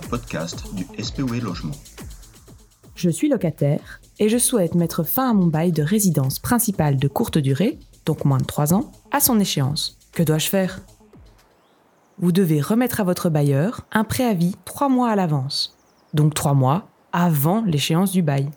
podcast du SPOE Logement. Je suis locataire et je souhaite mettre fin à mon bail de résidence principale de courte durée, donc moins de 3 ans, à son échéance. Que dois-je faire? Vous devez remettre à votre bailleur un préavis 3 mois à l'avance, donc 3 mois avant l'échéance du bail.